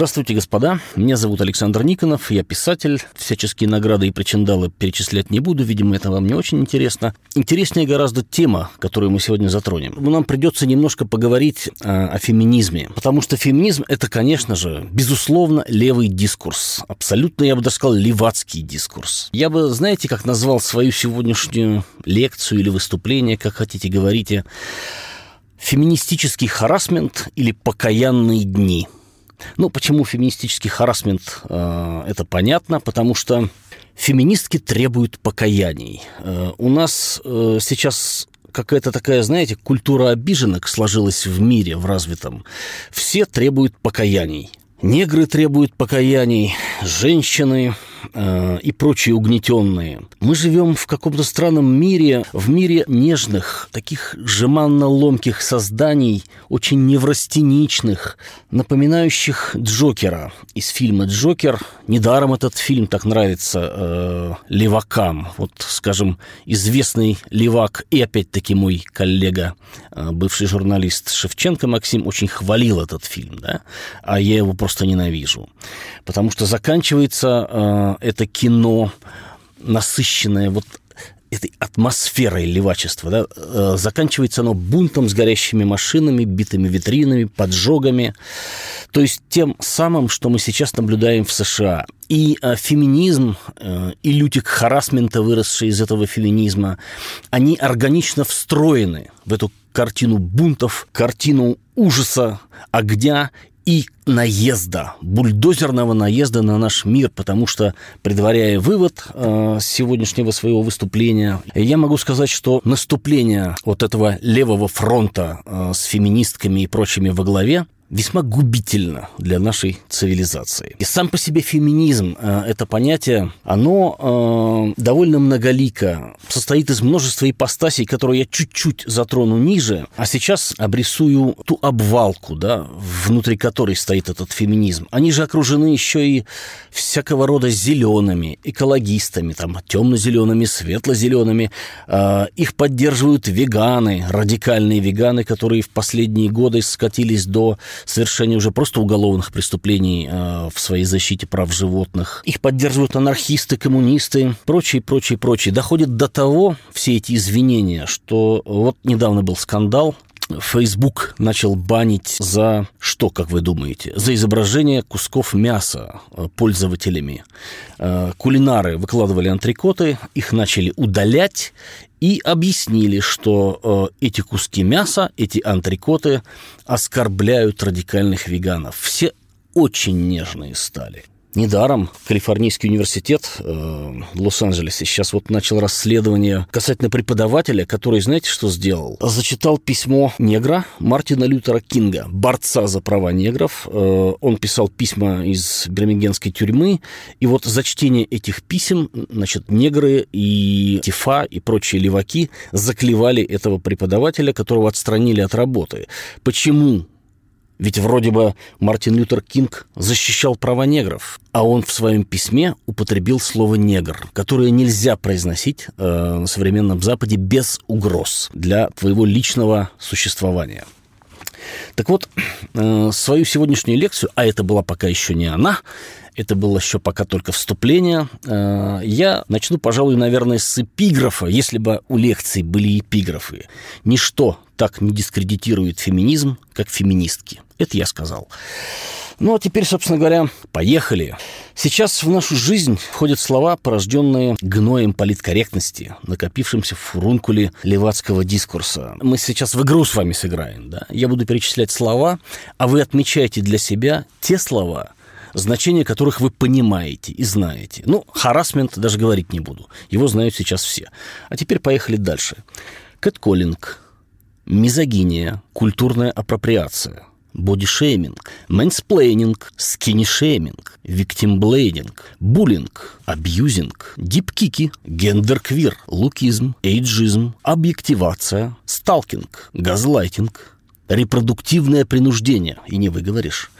Здравствуйте, господа. Меня зовут Александр Никонов. Я писатель. Всяческие награды и причиндалы перечислять не буду. Видимо, это вам не очень интересно. Интереснее гораздо тема, которую мы сегодня затронем. Нам придется немножко поговорить а, о феминизме. Потому что феминизм – это, конечно же, безусловно, левый дискурс. Абсолютно, я бы даже сказал, левацкий дискурс. Я бы, знаете, как назвал свою сегодняшнюю лекцию или выступление, как хотите говорите, феминистический харасмент или покаянные дни – ну, почему феминистический харасмент, э, это понятно, потому что феминистки требуют покаяний. Э, у нас э, сейчас какая-то такая, знаете, культура обиженок сложилась в мире, в развитом. Все требуют покаяний. Негры требуют покаяний, женщины э, и прочие угнетенные. Мы живем в каком-то странном мире, в мире нежных, таких жеманно-ломких созданий, очень неврастеничных, напоминающих Джокера из фильма «Джокер». Недаром этот фильм так нравится э, левакам. Вот, скажем, известный левак и опять-таки мой коллега, э, бывший журналист Шевченко Максим, очень хвалил этот фильм, да? а я его просто ненавижу. Потому что заканчивается э, это кино насыщенное вот этой атмосферой левачества. Да? Э, заканчивается оно бунтом с горящими машинами, битыми витринами, поджогами. То есть тем самым, что мы сейчас наблюдаем в США. И э, феминизм, э, и лютик харасмента, выросший из этого феминизма, они органично встроены в эту картину бунтов, картину ужаса, огня и наезда, бульдозерного наезда на наш мир, потому что, предваряя вывод э, сегодняшнего своего выступления, я могу сказать, что наступление вот этого левого фронта э, с феминистками и прочими во главе весьма губительно для нашей цивилизации. И сам по себе феминизм, э, это понятие, оно э, довольно многолико, состоит из множества ипостасей, которые я чуть-чуть затрону ниже, а сейчас обрисую ту обвалку, да, внутри которой стоит этот феминизм. Они же окружены еще и всякого рода зелеными, экологистами, там, темно-зелеными, светло-зелеными. Э, их поддерживают веганы, радикальные веганы, которые в последние годы скатились до совершения уже просто уголовных преступлений э, в своей защите прав животных. Их поддерживают анархисты, коммунисты, прочие, прочие, прочие. Доходит до того, все эти извинения, что вот недавно был скандал, Facebook начал банить за что, как вы думаете? За изображение кусков мяса э, пользователями. Э, кулинары выкладывали антрикоты, их начали удалять и объяснили, что э, эти куски мяса, эти антрикоты оскорбляют радикальных веганов. Все очень нежные стали. Недаром Калифорнийский университет э, в Лос-Анджелесе сейчас вот начал расследование касательно преподавателя, который, знаете, что сделал? Зачитал письмо негра Мартина Лютера Кинга, борца за права негров. Э, он писал письма из бирмингенской тюрьмы, и вот за чтение этих писем, значит, негры и Тифа и прочие леваки заклевали этого преподавателя, которого отстранили от работы. Почему? Ведь вроде бы Мартин Лютер Кинг защищал права негров, а он в своем письме употребил слово «негр», которое нельзя произносить э, на современном Западе без угроз для твоего личного существования. Так вот, э, свою сегодняшнюю лекцию, а это была пока еще не она, это было еще пока только вступление. Э, я начну, пожалуй, наверное, с эпиграфа, если бы у лекций были эпиграфы. Ничто так не дискредитирует феминизм, как феминистки. Это я сказал. Ну, а теперь, собственно говоря, поехали. Сейчас в нашу жизнь входят слова, порожденные гноем политкорректности, накопившимся в фурункуле левацкого дискурса. Мы сейчас в игру с вами сыграем, да? Я буду перечислять слова, а вы отмечаете для себя те слова, значение которых вы понимаете и знаете. Ну, харасмент даже говорить не буду. Его знают сейчас все. А теперь поехали дальше. Кэтколлинг, мизогиния, культурная апроприация, – бодишейминг, мэнсплейнинг, скинни-шейминг, виктимблейминг, буллинг, абьюзинг, дикпики, гендерквир, лукизм, эйджизм, объективация, сталкинг, газлайтинг, репродуктивное принуждение, и не выговоришь.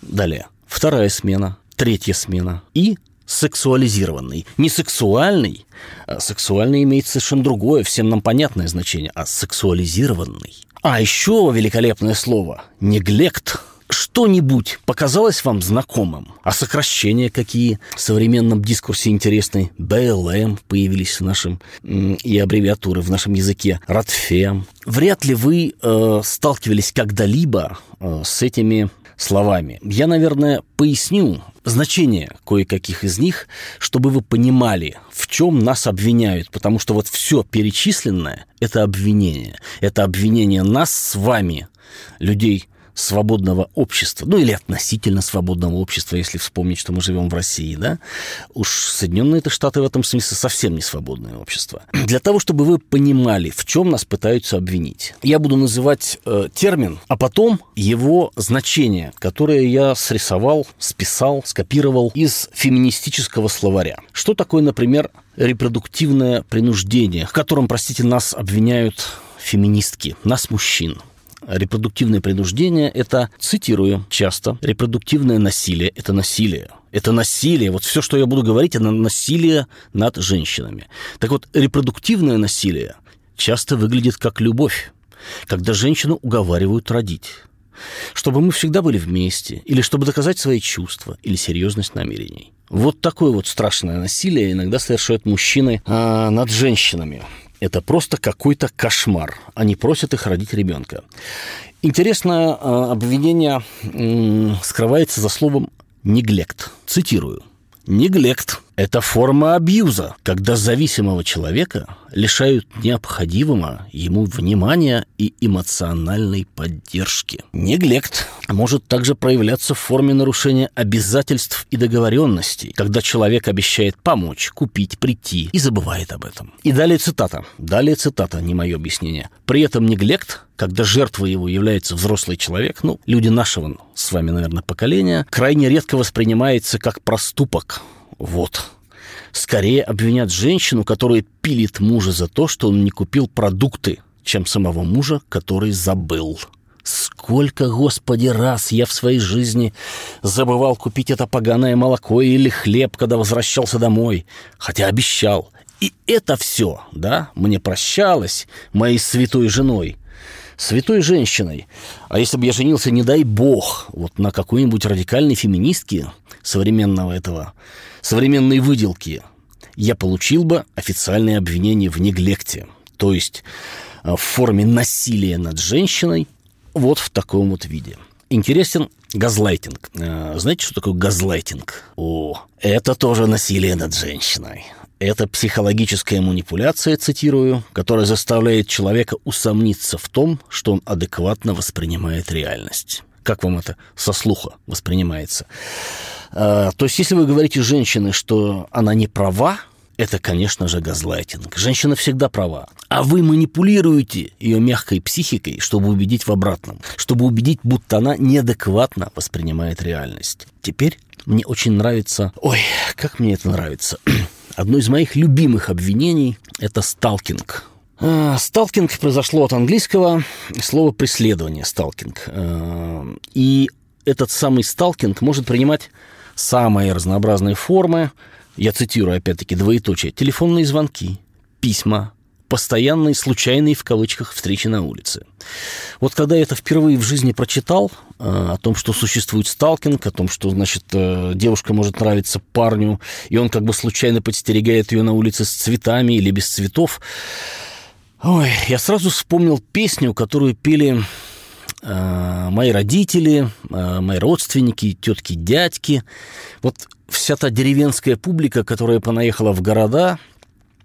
Далее, вторая смена, третья смена и сексуализированный. Не сексуальный, а сексуальный имеет совершенно другое, всем нам понятное значение, а сексуализированный. А еще великолепное слово – неглект – что-нибудь показалось вам знакомым? А сокращения какие в современном дискурсе интересны? БЛМ появились в нашем и аббревиатуры в нашем языке. Радфем. Вряд ли вы э, сталкивались когда-либо э, с этими словами. Я, наверное, поясню значение кое-каких из них, чтобы вы понимали, в чем нас обвиняют, потому что вот все перечисленное – это обвинение. Это обвинение нас с вами, людей свободного общества, ну или относительно свободного общества, если вспомнить, что мы живем в России, да, уж Соединенные Штаты в этом смысле совсем не свободное общество. Для того, чтобы вы понимали, в чем нас пытаются обвинить, я буду называть э, термин, а потом его значение, которое я срисовал, списал, скопировал из феминистического словаря. Что такое, например, репродуктивное принуждение, в котором, простите, нас обвиняют феминистки, нас мужчин – Репродуктивное принуждение – это, цитирую часто, репродуктивное насилие – это насилие. Это насилие. Вот все, что я буду говорить, это насилие над женщинами. Так вот, репродуктивное насилие часто выглядит как любовь, когда женщину уговаривают родить чтобы мы всегда были вместе, или чтобы доказать свои чувства, или серьезность намерений. Вот такое вот страшное насилие иногда совершают мужчины а, над женщинами это просто какой-то кошмар. Они просят их родить ребенка. Интересное а, обвинение скрывается за словом «неглект». Цитирую. «Неглект это форма абьюза, когда зависимого человека лишают необходимого ему внимания и эмоциональной поддержки. Неглект может также проявляться в форме нарушения обязательств и договоренностей, когда человек обещает помочь, купить, прийти и забывает об этом. И далее цитата. Далее цитата, не мое объяснение. При этом неглект когда жертвой его является взрослый человек, ну, люди нашего с вами, наверное, поколения, крайне редко воспринимается как проступок, вот. Скорее обвинят женщину, которая пилит мужа за то, что он не купил продукты, чем самого мужа, который забыл. Сколько, Господи, раз я в своей жизни забывал купить это поганое молоко или хлеб, когда возвращался домой, хотя обещал. И это все, да, мне прощалось моей святой женой, святой женщиной. А если бы я женился, не дай бог, вот на какой-нибудь радикальной феминистке современного этого современной выделки, я получил бы официальное обвинение в неглекте, то есть э, в форме насилия над женщиной вот в таком вот виде. Интересен газлайтинг. Э, знаете, что такое газлайтинг? О, это тоже насилие над женщиной. Это психологическая манипуляция, цитирую, которая заставляет человека усомниться в том, что он адекватно воспринимает реальность. Как вам это со слуха воспринимается? А, то есть, если вы говорите женщине, что она не права, это, конечно же, газлайтинг. Женщина всегда права. А вы манипулируете ее мягкой психикой, чтобы убедить в обратном. Чтобы убедить, будто она неадекватно воспринимает реальность. Теперь мне очень нравится... Ой, как мне это нравится. Одно из моих любимых обвинений – это сталкинг. А, сталкинг произошло от английского слова «преследование», сталкинг. А, и этот самый сталкинг может принимать самые разнообразные формы. Я цитирую опять-таки двоеточие. Телефонные звонки, письма, постоянные случайные в кавычках встречи на улице. Вот когда я это впервые в жизни прочитал, э, о том, что существует сталкинг, о том, что, значит, э, девушка может нравиться парню, и он как бы случайно подстерегает ее на улице с цветами или без цветов, ой, я сразу вспомнил песню, которую пели мои родители, э, мои родственники, тетки, дядьки. Вот вся та деревенская публика, которая понаехала в города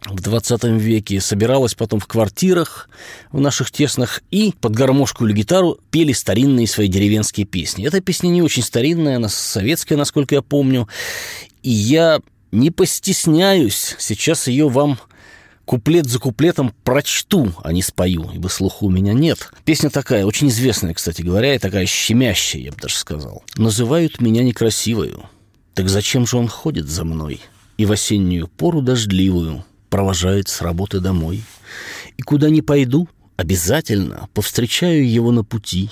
в 20 веке, собиралась потом в квартирах в наших тесных и под гармошку или гитару пели старинные свои деревенские песни. Эта песня не очень старинная, она советская, насколько я помню. И я не постесняюсь сейчас ее вам куплет за куплетом прочту, а не спою, ибо слуха у меня нет. Песня такая, очень известная, кстати говоря, и такая щемящая, я бы даже сказал. Называют меня некрасивою. Так зачем же он ходит за мной? И в осеннюю пору дождливую провожает с работы домой. И куда ни пойду, обязательно повстречаю его на пути.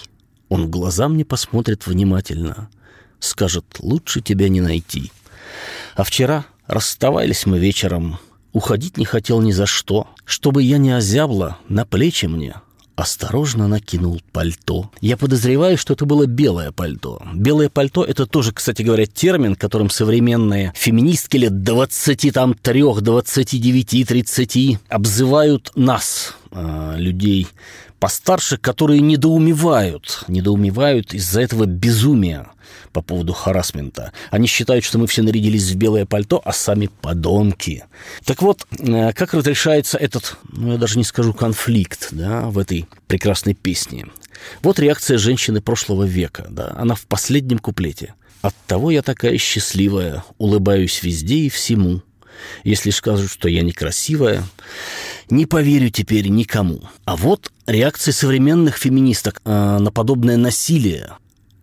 Он в глаза мне посмотрит внимательно, скажет, лучше тебя не найти. А вчера расставались мы вечером, уходить не хотел ни за что, чтобы я не озябла, на плечи мне осторожно накинул пальто. Я подозреваю, что это было белое пальто. Белое пальто – это тоже, кстати говоря, термин, которым современные феминистки лет 23, 29, 30 обзывают нас, а, людей постарше, которые недоумевают, недоумевают из-за этого безумия по поводу харасмента. Они считают, что мы все нарядились в белое пальто, а сами подонки. Так вот, э, как разрешается этот, ну я даже не скажу конфликт, да, в этой прекрасной песне. Вот реакция женщины прошлого века, да, она в последнем куплете. Оттого я такая счастливая, улыбаюсь везде и всему. Если скажут, что я некрасивая, не поверю теперь никому. А вот реакция современных феминисток э, на подобное насилие.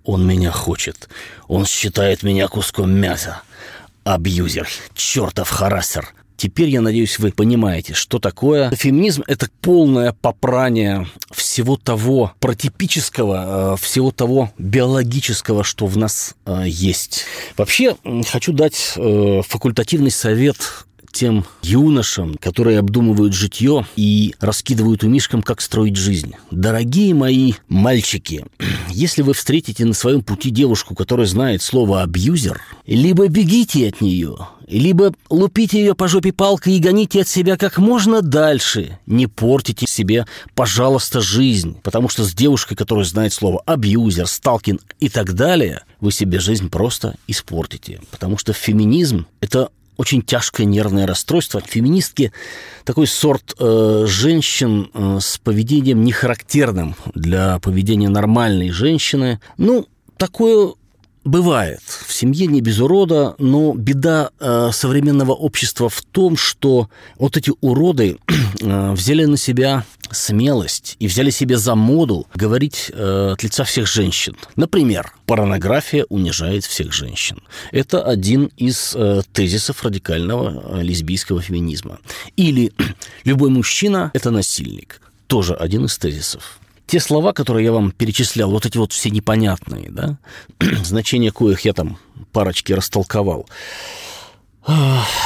Он меня хочет. Он считает меня куском мяса. Абьюзер, чертов харасер. Теперь, я надеюсь, вы понимаете, что такое феминизм. Это полное попрание всего того протипического, э, всего того биологического, что в нас э, есть. Вообще, хочу дать э, факультативный совет тем юношам, которые обдумывают житье и раскидывают умишкам, как строить жизнь. Дорогие мои мальчики, если вы встретите на своем пути девушку, которая знает слово «абьюзер», либо бегите от нее, либо лупите ее по жопе палкой и гоните от себя как можно дальше. Не портите себе, пожалуйста, жизнь. Потому что с девушкой, которая знает слово абьюзер, сталкин и так далее, вы себе жизнь просто испортите. Потому что феминизм – это очень тяжкое нервное расстройство. Феминистки такой сорт э, женщин э, с поведением нехарактерным для поведения нормальной женщины. Ну, такое Бывает. Семье не без урода, но беда э, современного общества в том, что вот эти уроды э, взяли на себя смелость и взяли себе за моду говорить э, от лица всех женщин. Например, порнография унижает всех женщин. Это один из э, тезисов радикального э, лесбийского феминизма. Или любой мужчина – это насильник. Тоже один из тезисов те слова, которые я вам перечислял, вот эти вот все непонятные, да, значения коих я там парочки растолковал,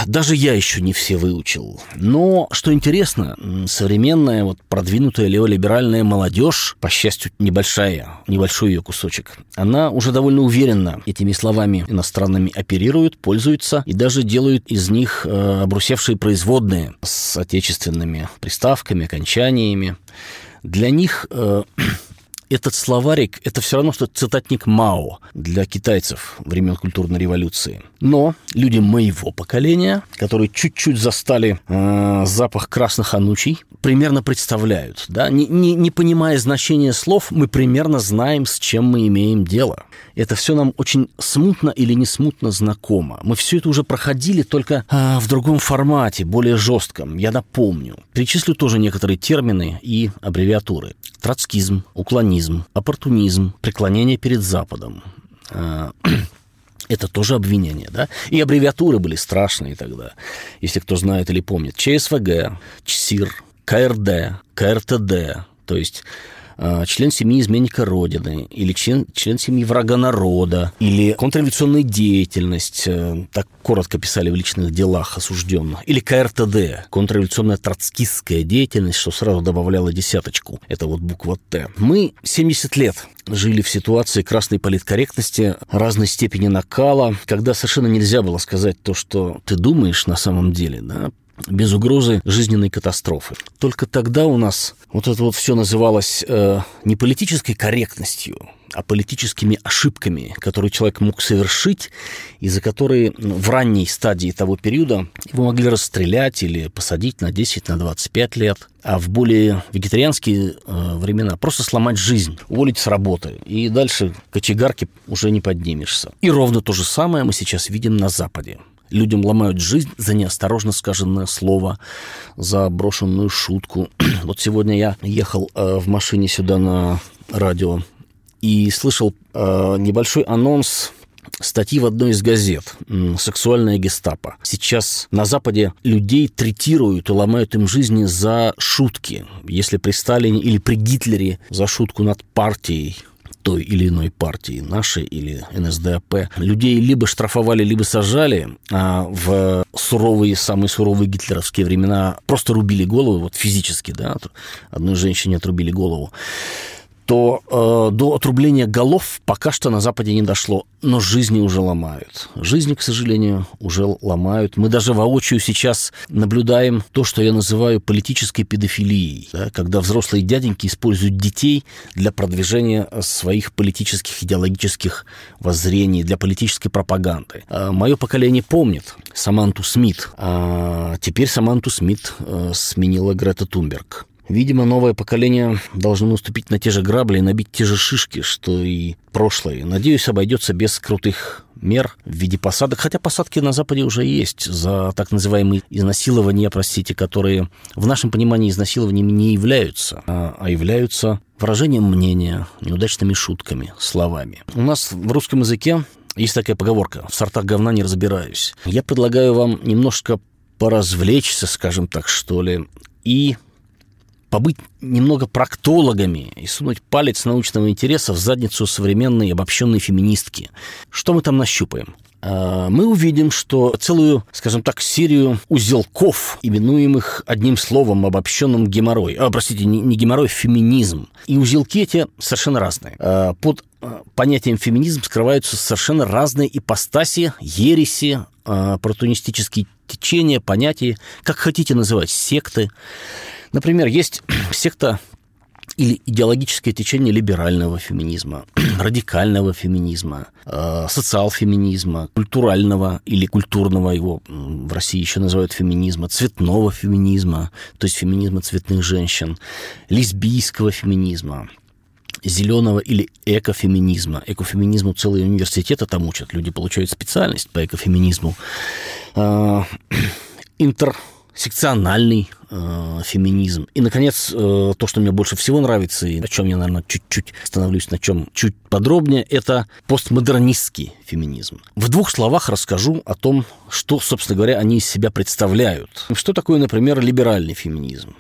даже я еще не все выучил. Но, что интересно, современная, вот продвинутая леволиберальная молодежь, по счастью, небольшая, небольшой ее кусочек, она уже довольно уверенно этими словами иностранными оперирует, пользуется и даже делают из них э, обрусевшие производные с отечественными приставками, окончаниями. Для них э, этот словарик – это все равно, что цитатник Мао для китайцев времен культурной революции. Но люди моего поколения, которые чуть-чуть застали э, запах красных анучей, примерно представляют. Да? Не, не, не понимая значения слов, мы примерно знаем, с чем мы имеем дело. Это все нам очень смутно или не смутно знакомо. Мы все это уже проходили, только э, в другом формате, более жестком. Я напомню. Перечислю тоже некоторые термины и аббревиатуры. Троцкизм, уклонизм, оппортунизм, преклонение перед Западом. Э, это тоже обвинение, да? И аббревиатуры были страшные тогда, если кто знает или помнит. ЧСВГ, ЧСИР, КРД, КРТД, то есть а, член семьи изменника Родины, или член, член семьи врага народа, или контрреволюционная деятельность, э, так коротко писали в личных делах осужденных, или КРТД, контрреволюционная троцкистская деятельность, что сразу добавляло десяточку, это вот буква Т. Мы 70 лет жили в ситуации красной политкорректности, разной степени накала, когда совершенно нельзя было сказать то, что ты думаешь на самом деле, да, без угрозы жизненной катастрофы. Только тогда у нас вот это вот все называлось э, не политической корректностью, а политическими ошибками, которые человек мог совершить, и за которые ну, в ранней стадии того периода его могли расстрелять или посадить на 10, на 25 лет, а в более вегетарианские э, времена просто сломать жизнь, уволить с работы, и дальше кочегарки уже не поднимешься. И ровно то же самое мы сейчас видим на Западе. Людям ломают жизнь за неосторожно сказанное слово, за брошенную шутку. вот сегодня я ехал э, в машине сюда на радио и слышал э, небольшой анонс статьи в одной из газет «Сексуальная гестапо». Сейчас на Западе людей третируют и ломают им жизни за шутки. Если при Сталине или при Гитлере за шутку над партией той или иной партии, нашей или НСДАП, людей либо штрафовали, либо сажали, а в суровые, самые суровые гитлеровские времена просто рубили голову, вот физически, да, одной женщине отрубили голову то э, до отрубления голов пока что на Западе не дошло, но жизни уже ломают. Жизни, к сожалению, уже ломают. Мы даже воочию сейчас наблюдаем то, что я называю политической педофилией, да, когда взрослые дяденьки используют детей для продвижения своих политических, идеологических воззрений, для политической пропаганды. Э, мое поколение помнит Саманту Смит, а теперь Саманту Смит э, сменила Грета Тунберг. Видимо, новое поколение должно наступить на те же грабли и набить те же шишки, что и прошлое. Надеюсь, обойдется без крутых мер в виде посадок, хотя посадки на Западе уже есть за так называемые изнасилования, простите, которые в нашем понимании изнасилованиями не являются, а, а являются выражением мнения, неудачными шутками, словами. У нас в русском языке есть такая поговорка «в сортах говна не разбираюсь». Я предлагаю вам немножко поразвлечься, скажем так, что ли, и побыть немного проктологами и сунуть палец научного интереса в задницу современной обобщенной феминистки. Что мы там нащупаем? А, мы увидим, что целую, скажем так, серию узелков, именуемых одним словом обобщенным геморрой, а, простите, не, геморрой, феминизм. И узелки эти совершенно разные. А, под а, понятием феминизм скрываются совершенно разные ипостаси, ереси, протонистические течения, понятия, как хотите называть, секты. Например, есть секта или идеологическое течение либерального феминизма, радикального феминизма, э, социал-феминизма, культурального или культурного, его в России еще называют феминизма, цветного феминизма, то есть феминизма цветных женщин, лесбийского феминизма, зеленого или экофеминизма. Экофеминизму целые университеты там учат, люди получают специальность по экофеминизму. Э, интер секциональный э, феминизм. И, наконец, э, то, что мне больше всего нравится, и о чем я, наверное, чуть-чуть становлюсь на чем чуть подробнее, это постмодернистский феминизм. В двух словах расскажу о том, что, собственно говоря, они из себя представляют. Что такое, например, либеральный феминизм?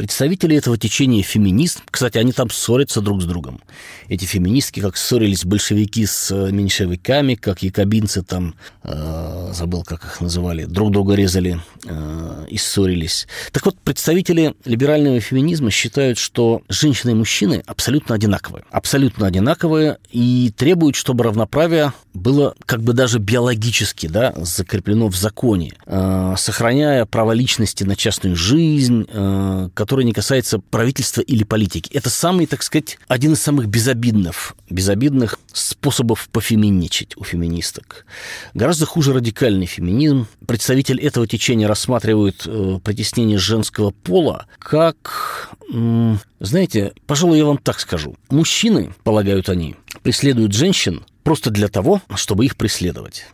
Представители этого течения феминизм, кстати, они там ссорятся друг с другом. Эти феминистки, как ссорились большевики с э, меньшевиками, как якобинцы там, э, забыл, как их называли, друг друга резали э, и ссорились. Так вот, представители либерального феминизма считают, что женщины и мужчины абсолютно одинаковые. Абсолютно одинаковые и требуют, чтобы равноправие было как бы даже биологически да, закреплено в законе, э, сохраняя право личности на частную жизнь, э, который не касается правительства или политики. Это самый, так сказать, один из самых безобидных, безобидных способов пофеминичать у феминисток. Гораздо хуже радикальный феминизм. Представитель этого течения рассматривают э, притеснение женского пола как, э, знаете, пожалуй, я вам так скажу. Мужчины, полагают они, преследуют женщин просто для того, чтобы их преследовать.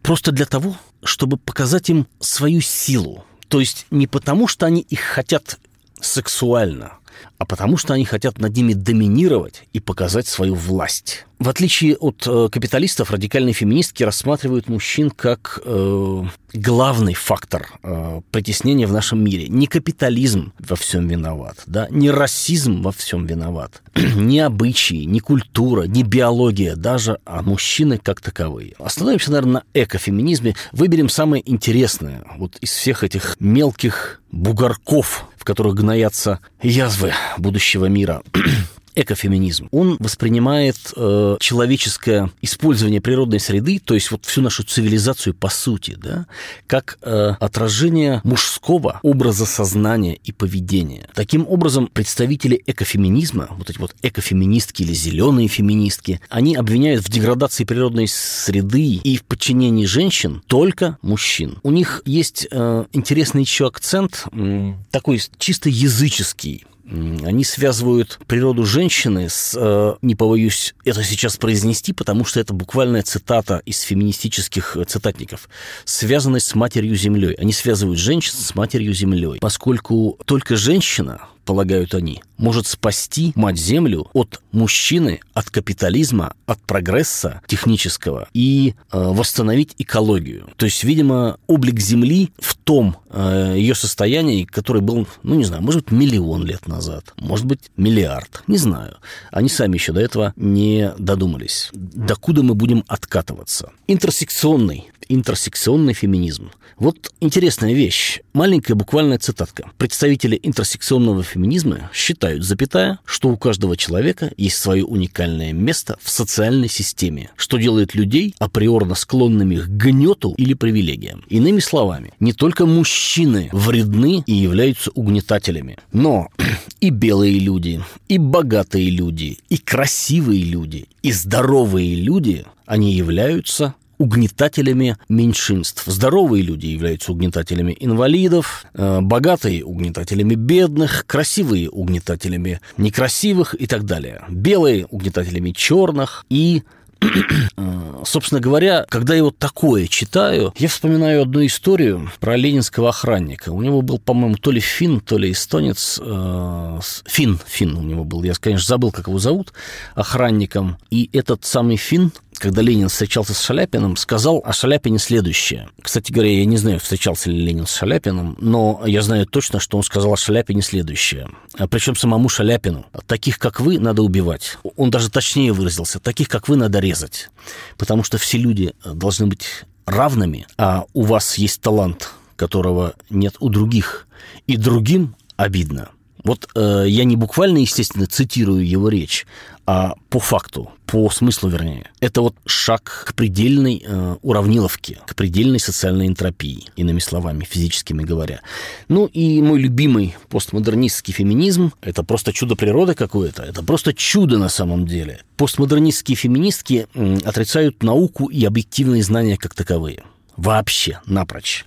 Просто для того, чтобы показать им свою силу. То есть не потому, что они их хотят сексуально, а потому что они хотят над ними доминировать и показать свою власть. В отличие от э, капиталистов, радикальные феминистки рассматривают мужчин как э, главный фактор э, притеснения в нашем мире. Не капитализм во всем виноват, да, не расизм во всем виноват, не обычаи, не культура, не биология даже, а мужчины как таковые. Остановимся, наверное, на экофеминизме. Выберем самое интересное вот из всех этих мелких бугорков, в которых гноятся язвы будущего мира. экофеминизм. Он воспринимает э, человеческое использование природной среды, то есть вот всю нашу цивилизацию по сути, да, как э, отражение мужского образа сознания и поведения. Таким образом, представители экофеминизма, вот эти вот экофеминистки или зеленые феминистки, они обвиняют в деградации природной среды и в подчинении женщин только мужчин. У них есть э, интересный еще акцент, э, такой чисто языческий, они связывают природу женщины с, э, не побоюсь это сейчас произнести, потому что это буквальная цитата из феминистических э, цитатников, связанной с матерью землей. Они связывают женщин с матерью землей, поскольку только женщина полагают они, может спасти мать-землю от мужчины, от капитализма, от прогресса технического и э, восстановить экологию. То есть, видимо, облик Земли в том ее состоянии, который был, ну, не знаю, может быть, миллион лет назад, может быть, миллиард, не знаю. Они сами еще до этого не додумались. Докуда мы будем откатываться? Интерсекционный интерсекционный феминизм. Вот интересная вещь. Маленькая буквальная цитатка. Представители интерсекционного феминизма считают, запятая, что у каждого человека есть свое уникальное место в социальной системе, что делает людей априорно склонными к гнету или привилегиям. Иными словами, не только мужчины вредны и являются угнетателями, но и белые люди, и богатые люди, и красивые люди, и здоровые люди, они являются угнетателями меньшинств. Здоровые люди являются угнетателями инвалидов, э, богатые угнетателями бедных, красивые угнетателями некрасивых и так далее. Белые угнетателями черных и Э, собственно говоря, когда я вот такое читаю, я вспоминаю одну историю про ленинского охранника. У него был, по-моему, то ли фин, то ли эстонец. Э, фин, фин у него был. Я, конечно, забыл, как его зовут, охранником. И этот самый фин когда Ленин встречался с Шаляпиным, сказал о Шаляпине следующее. Кстати говоря, я не знаю, встречался ли Ленин с Шаляпиным, но я знаю точно, что он сказал о Шаляпине следующее. А Причем самому Шаляпину. Таких, как вы, надо убивать. Он даже точнее выразился. Таких, как вы, надо резать. Потому что все люди должны быть равными, а у вас есть талант, которого нет у других, и другим обидно. Вот э, я не буквально, естественно, цитирую его речь, а по факту, по смыслу, вернее. Это вот шаг к предельной э, уравниловке, к предельной социальной энтропии, иными словами, физическими говоря. Ну и мой любимый постмодернистский феминизм – это просто чудо природы какое-то, это просто чудо на самом деле. Постмодернистские феминистки э, отрицают науку и объективные знания как таковые – Вообще, напрочь.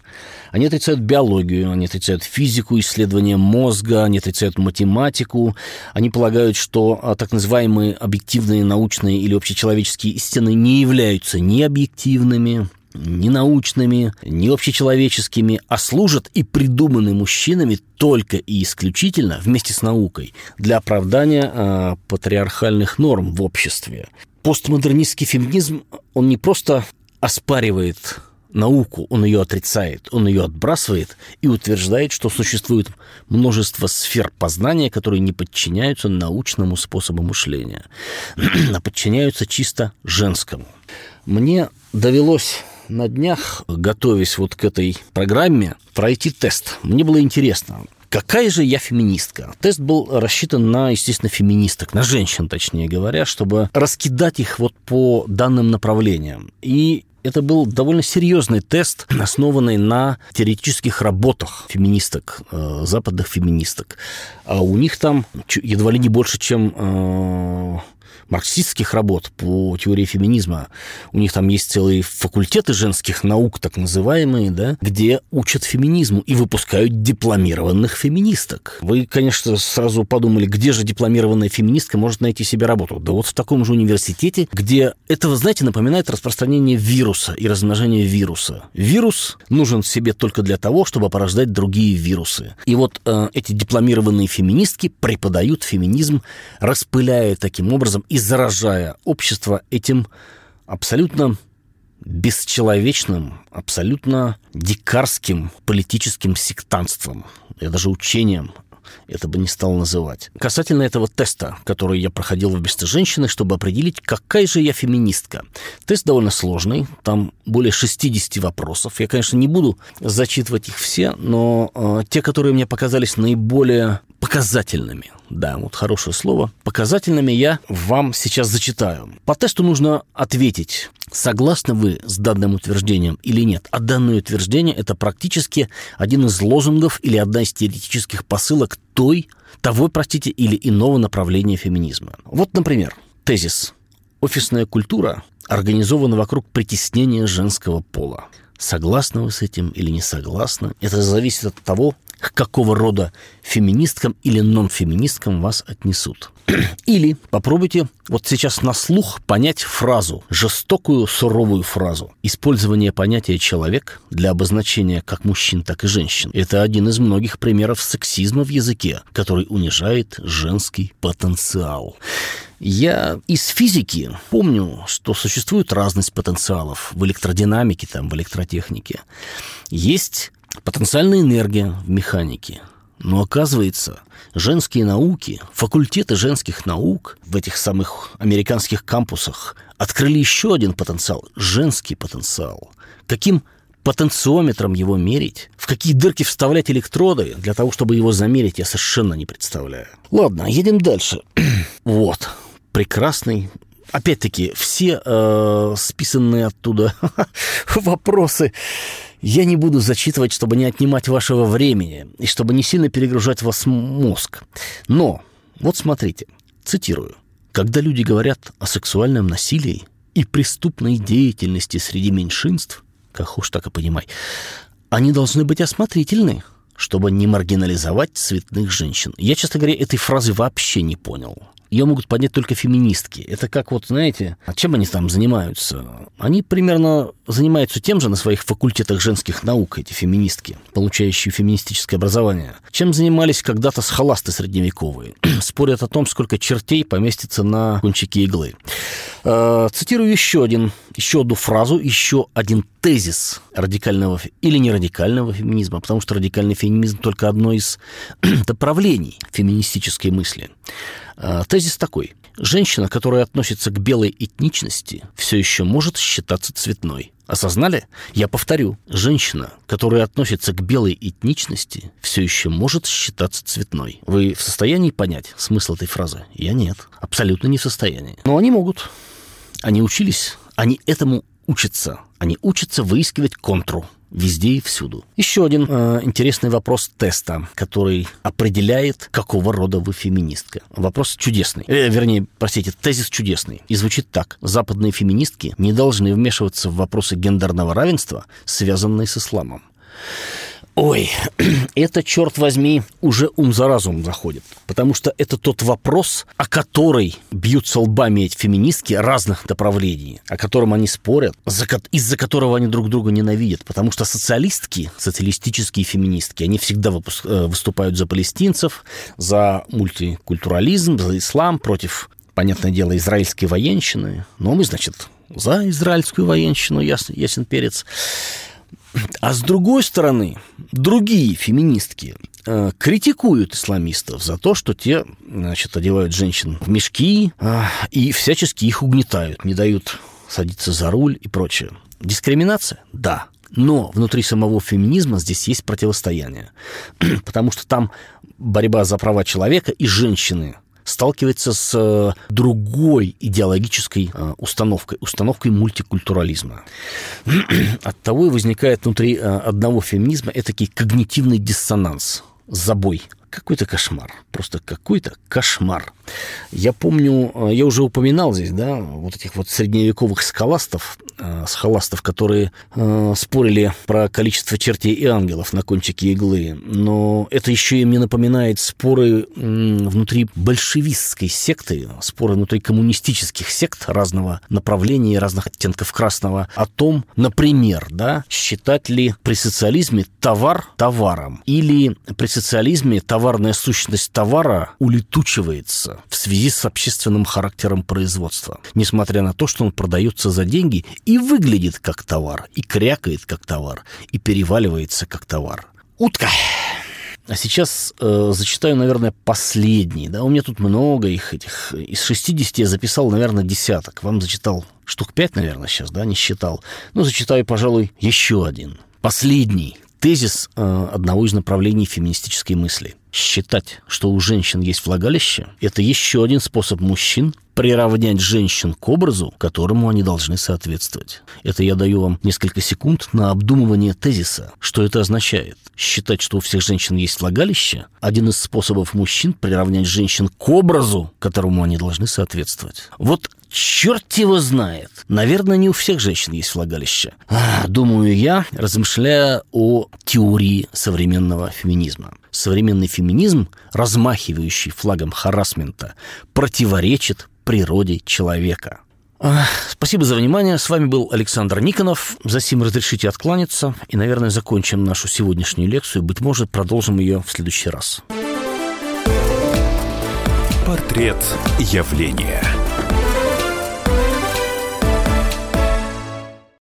Они отрицают биологию, они отрицают физику, исследования мозга, они отрицают математику. Они полагают, что а, так называемые объективные научные или общечеловеческие истины не являются ни объективными, ни научными, ни общечеловеческими, а служат и придуманы мужчинами только и исключительно вместе с наукой для оправдания э, патриархальных норм в обществе. Постмодернистский феминизм, он не просто оспаривает науку, он ее отрицает, он ее отбрасывает и утверждает, что существует множество сфер познания, которые не подчиняются научному способу мышления, а подчиняются чисто женскому. Мне довелось на днях, готовясь вот к этой программе, пройти тест. Мне было интересно, Какая же я феминистка? Тест был рассчитан на, естественно, феминисток, на женщин, точнее говоря, чтобы раскидать их вот по данным направлениям. И это был довольно серьезный тест, основанный на теоретических работах феминисток, э, западных феминисток. А у них там едва ли не больше, чем э, марксистских работ по теории феминизма. У них там есть целые факультеты женских наук, так называемые, да, где учат феминизму и выпускают дипломированных феминисток. Вы, конечно, сразу подумали, где же дипломированная феминистка может найти себе работу? Да вот в таком же университете, где это, вы знаете, напоминает распространение вируса и размножение вируса. Вирус нужен себе только для того, чтобы порождать другие вирусы. И вот э, эти дипломированные феминистки преподают феминизм, распыляя таким образом и заражая общество этим абсолютно бесчеловечным, абсолютно дикарским политическим сектантством, и даже учением это бы не стал называть. Касательно этого теста, который я проходил в «Вместо женщины», чтобы определить, какая же я феминистка. Тест довольно сложный, там более 60 вопросов. Я, конечно, не буду зачитывать их все, но э, те, которые мне показались наиболее показательными, да, вот хорошее слово, показательными я вам сейчас зачитаю. По тесту нужно ответить, согласны вы с данным утверждением или нет. А данное утверждение – это практически один из лозунгов или одна из теоретических посылок той, того, простите, или иного направления феминизма. Вот, например, тезис. Офисная культура организована вокруг притеснения женского пола. согласны вы с этим или не согласны. Это зависит от того, к какого рода феминисткам или нон-феминисткам вас отнесут. Или попробуйте вот сейчас на слух понять фразу, жестокую, суровую фразу. Использование понятия «человек» для обозначения как мужчин, так и женщин – это один из многих примеров сексизма в языке, который унижает женский потенциал. Я из физики помню, что существует разность потенциалов в электродинамике, там, в электротехнике. Есть потенциальная энергия в механике. Но оказывается, женские науки, факультеты женских наук в этих самых американских кампусах открыли еще один потенциал – женский потенциал. Каким потенциометром его мерить, в какие дырки вставлять электроды для того, чтобы его замерить, я совершенно не представляю. Ладно, едем дальше. вот, прекрасный опять-таки, все э, списанные оттуда вопросы я не буду зачитывать, чтобы не отнимать вашего времени и чтобы не сильно перегружать вас мозг. Но, вот смотрите, цитирую. Когда люди говорят о сексуальном насилии и преступной деятельности среди меньшинств, как уж так и понимай, они должны быть осмотрительны, чтобы не маргинализовать цветных женщин. Я, честно говоря, этой фразы вообще не понял ее могут поднять только феминистки. Это как вот, знаете, а чем они там занимаются? Они примерно занимаются тем же на своих факультетах женских наук, эти феминистки, получающие феминистическое образование. Чем занимались когда-то схоласты средневековые? Спорят о том, сколько чертей поместится на кончике иглы. Э, цитирую еще один, еще одну фразу, еще один тезис радикального или не радикального феминизма, потому что радикальный феминизм только одно из направлений феминистической мысли. Э, тезис такой. Женщина, которая относится к белой этничности, все еще может считаться цветной. Осознали? Я повторю. Женщина, которая относится к белой этничности, все еще может считаться цветной. Вы в состоянии понять смысл этой фразы? Я нет. Абсолютно не в состоянии. Но они могут. Они учились. Они этому учатся. Они учатся выискивать контру везде и всюду. Еще один э, интересный вопрос теста, который определяет, какого рода вы феминистка. Вопрос чудесный. Э, вернее, простите, тезис чудесный. И звучит так. Западные феминистки не должны вмешиваться в вопросы гендерного равенства, связанные с исламом. Ой, это, черт возьми, уже ум за разум заходит. Потому что это тот вопрос, о который бьются лбами эти феминистки разных направлений, о котором они спорят, из-за которого они друг друга ненавидят. Потому что социалистки, социалистические феминистки, они всегда э, выступают за палестинцев, за мультикультурализм, за ислам, против, понятное дело, израильской военщины. Но мы, значит, за израильскую военщину, ясен, ясен перец. А с другой стороны, другие феминистки э, критикуют исламистов за то, что те, значит, одевают женщин в мешки э, и всячески их угнетают, не дают садиться за руль и прочее. Дискриминация? Да. Но внутри самого феминизма здесь есть противостояние. Потому что там борьба за права человека и женщины сталкивается с э, другой идеологической э, установкой, установкой мультикультурализма. От того и возникает внутри э, одного феминизма этакий когнитивный диссонанс, забой какой-то кошмар. Просто какой-то кошмар. Я помню, я уже упоминал здесь, да, вот этих вот средневековых скаластов, э, схоластов, которые э, спорили про количество чертей и ангелов на кончике иглы. Но это еще им не напоминает споры внутри большевистской секты, споры внутри коммунистических сект разного направления, разных оттенков красного о том, например, да, считать ли при социализме товар товаром или при социализме товар товарная сущность товара улетучивается в связи с общественным характером производства. Несмотря на то, что он продается за деньги и выглядит как товар, и крякает как товар, и переваливается как товар. Утка. А сейчас э, зачитаю, наверное, последний. Да? У меня тут много их этих. Из 60 я записал, наверное, десяток. Вам зачитал штук пять, наверное, сейчас, да, не считал. Ну, зачитаю, пожалуй, еще один. Последний тезис э, одного из направлений феминистической мысли. Считать, что у женщин есть влагалище, это еще один способ мужчин приравнять женщин к образу, которому они должны соответствовать. Это я даю вам несколько секунд на обдумывание тезиса. Что это означает? Считать, что у всех женщин есть влагалище – один из способов мужчин приравнять женщин к образу, которому они должны соответствовать. Вот черт его знает. Наверное, не у всех женщин есть влагалище. А, думаю я, размышляя о теории современного феминизма. Современный феминизм, размахивающий флагом харасмента, противоречит природе человека. Спасибо за внимание. С вами был Александр Никонов. За сим разрешите откланяться. И, наверное, закончим нашу сегодняшнюю лекцию. Быть может, продолжим ее в следующий раз. Портрет явления.